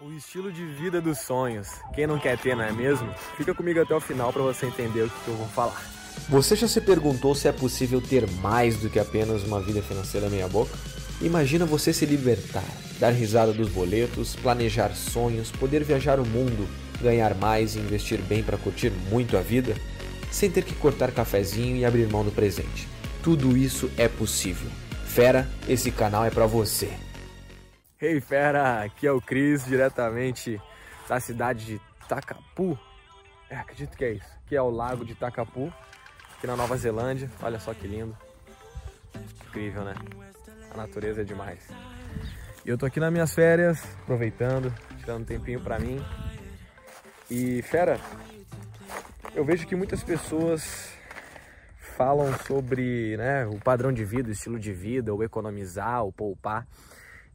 O estilo de vida dos sonhos. Quem não quer ter, não é mesmo? Fica comigo até o final para você entender o que eu vou falar. Você já se perguntou se é possível ter mais do que apenas uma vida financeira meia boca? Imagina você se libertar, dar risada dos boletos, planejar sonhos, poder viajar o mundo, ganhar mais e investir bem para curtir muito a vida, sem ter que cortar cafezinho e abrir mão do presente. Tudo isso é possível. Fera, esse canal é para você. Hey fera, aqui é o Cris, diretamente da cidade de Takapu. É, acredito que é isso. Aqui é o lago de Takapu, aqui na Nova Zelândia. Olha só que lindo. Incrível, né? A natureza é demais. E eu tô aqui nas minhas férias, aproveitando, tirando um tempinho pra mim. E fera, eu vejo que muitas pessoas falam sobre né, o padrão de vida, o estilo de vida, o economizar, o poupar.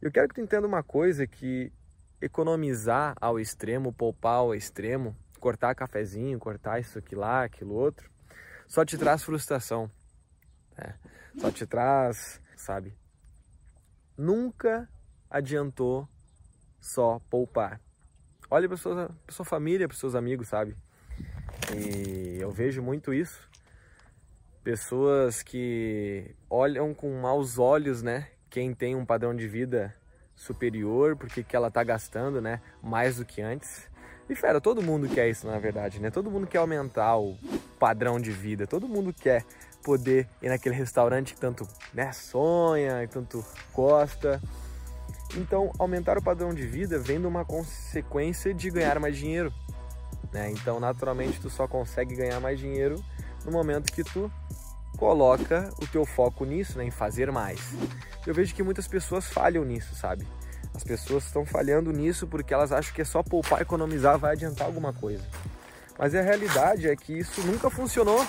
Eu quero que tu entenda uma coisa, que economizar ao extremo, poupar ao extremo, cortar cafezinho, cortar isso aqui lá, aquilo outro, só te traz frustração. Né? Só te traz, sabe? Nunca adiantou só poupar. Olha para sua, pra sua família, para seus amigos, sabe? E eu vejo muito isso. Pessoas que olham com maus olhos, né? Quem tem um padrão de vida superior, porque que ela tá gastando, né, mais do que antes. E fera, todo mundo quer isso, na verdade, né? Todo mundo quer aumentar o padrão de vida, todo mundo quer poder ir naquele restaurante que tanto né, sonha e tanto gosta. Então, aumentar o padrão de vida vem de uma consequência de ganhar mais dinheiro. Né? Então, naturalmente, tu só consegue ganhar mais dinheiro no momento que tu coloca o teu foco nisso, né, em fazer mais. Eu vejo que muitas pessoas falham nisso, sabe? As pessoas estão falhando nisso porque elas acham que é só poupar, economizar, vai adiantar alguma coisa. Mas a realidade é que isso nunca funcionou.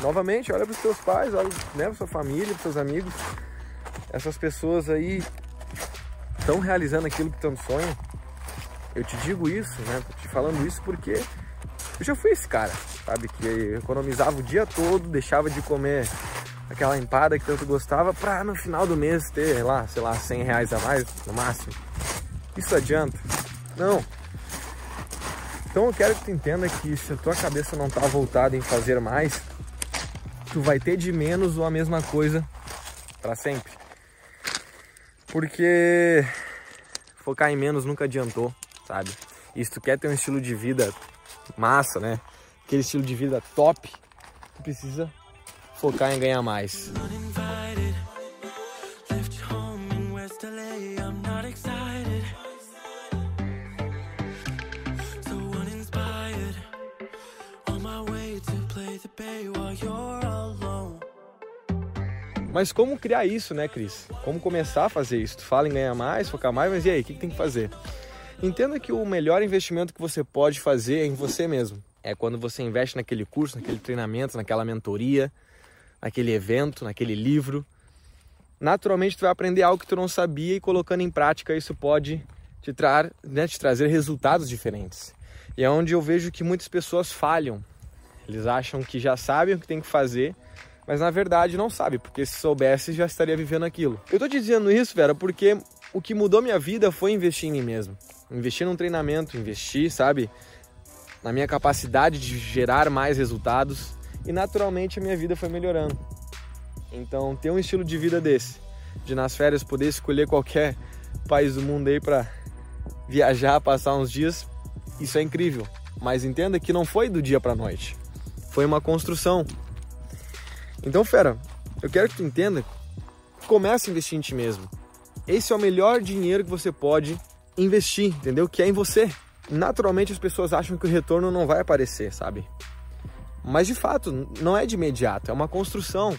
Novamente, olha para os teus pais, olha né, para sua família, para seus amigos. Essas pessoas aí estão realizando aquilo que tanto sonham. Eu te digo isso, né? Tô te falando isso porque eu já fui esse cara, sabe? Que economizava o dia todo, deixava de comer aquela empada que tanto gostava pra no final do mês ter lá, sei lá, 100 reais a mais no máximo. Isso adianta? Não. Então eu quero que tu entenda que se a tua cabeça não tá voltada em fazer mais, tu vai ter de menos ou a mesma coisa para sempre. Porque focar em menos nunca adiantou, sabe? E se tu quer ter um estilo de vida massa, né? Aquele estilo de vida top, tu precisa focar em ganhar mais. Mas como criar isso, né, Cris? Como começar a fazer isso? Tu fala em ganhar mais, focar mais, mas e aí, o que, tem que fazer? Entenda que o melhor investimento que você pode fazer é em você mesmo. É quando você investe naquele curso, naquele treinamento, naquela mentoria, naquele evento, naquele livro. Naturalmente tu vai aprender algo que tu não sabia e colocando em prática isso pode te, tra né, te trazer resultados diferentes. E é onde eu vejo que muitas pessoas falham. Eles acham que já sabem o que tem que fazer, mas na verdade não sabem, porque se soubesse já estaria vivendo aquilo. Eu tô te dizendo isso, Vera, porque o que mudou minha vida foi investir em mim mesmo investir num treinamento, investir, sabe, na minha capacidade de gerar mais resultados e naturalmente a minha vida foi melhorando. Então, ter um estilo de vida desse, de nas férias poder escolher qualquer país do mundo aí para viajar, passar uns dias, isso é incrível. Mas entenda que não foi do dia para noite. Foi uma construção. Então, fera, eu quero que tu entenda, comece a investir em ti mesmo. Esse é o melhor dinheiro que você pode investir, entendeu? Que é em você. Naturalmente as pessoas acham que o retorno não vai aparecer, sabe? Mas de fato, não é de imediato, é uma construção.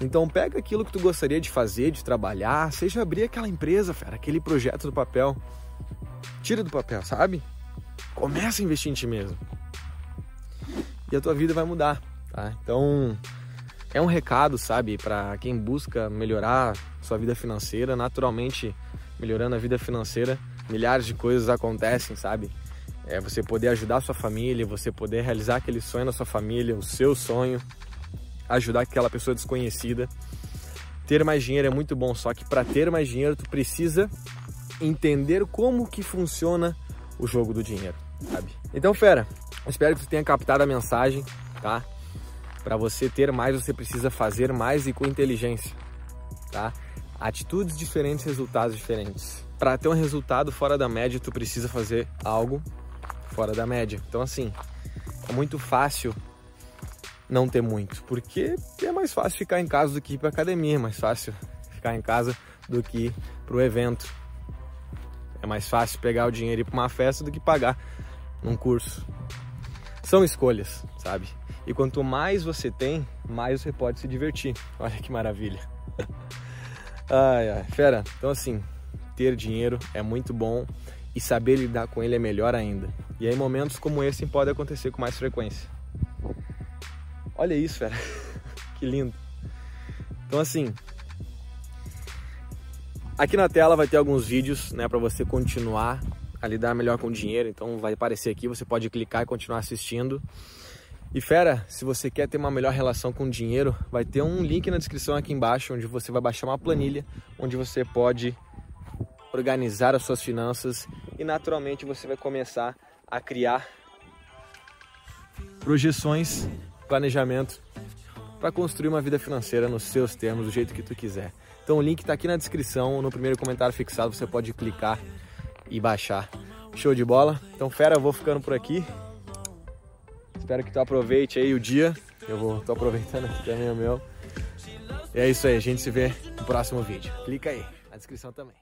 Então pega aquilo que tu gostaria de fazer, de trabalhar, seja abrir aquela empresa, fera, aquele projeto do papel. Tira do papel, sabe? Começa a investir em ti mesmo. E a tua vida vai mudar, tá? Então, é um recado, sabe, para quem busca melhorar sua vida financeira, naturalmente melhorando a vida financeira, milhares de coisas acontecem, sabe? É você poder ajudar a sua família, você poder realizar aquele sonho na sua família, o seu sonho, ajudar aquela pessoa desconhecida. Ter mais dinheiro é muito bom, só que para ter mais dinheiro tu precisa entender como que funciona o jogo do dinheiro, sabe? Então, fera, espero que você tenha captado a mensagem, tá? Para você ter mais, você precisa fazer mais e com inteligência, tá? Atitudes diferentes, resultados diferentes. Para ter um resultado fora da média, tu precisa fazer algo fora da média. Então, assim, é muito fácil não ter muito, porque é mais fácil ficar em casa do que ir para academia, é mais fácil ficar em casa do que ir para o evento. É mais fácil pegar o dinheiro e ir para uma festa do que pagar num curso. São escolhas, sabe? E quanto mais você tem, mais você pode se divertir. Olha que maravilha. ai, ai, fera. Então assim, ter dinheiro é muito bom e saber lidar com ele é melhor ainda. E aí momentos como esse podem acontecer com mais frequência. Olha isso, fera. que lindo. Então assim, aqui na tela vai ter alguns vídeos, né, para você continuar a lidar melhor com o dinheiro. Então vai aparecer aqui, você pode clicar e continuar assistindo. E fera, se você quer ter uma melhor relação com o dinheiro, vai ter um link na descrição aqui embaixo onde você vai baixar uma planilha onde você pode organizar as suas finanças e naturalmente você vai começar a criar projeções, planejamento para construir uma vida financeira nos seus termos, do jeito que tu quiser. Então o link está aqui na descrição, no primeiro comentário fixado, você pode clicar e baixar. Show de bola? Então fera, eu vou ficando por aqui. Espero que tu aproveite aí o dia. Eu vou, tô aproveitando aqui também o meu. E é isso aí, a gente se vê no próximo vídeo. Clica aí, na descrição também.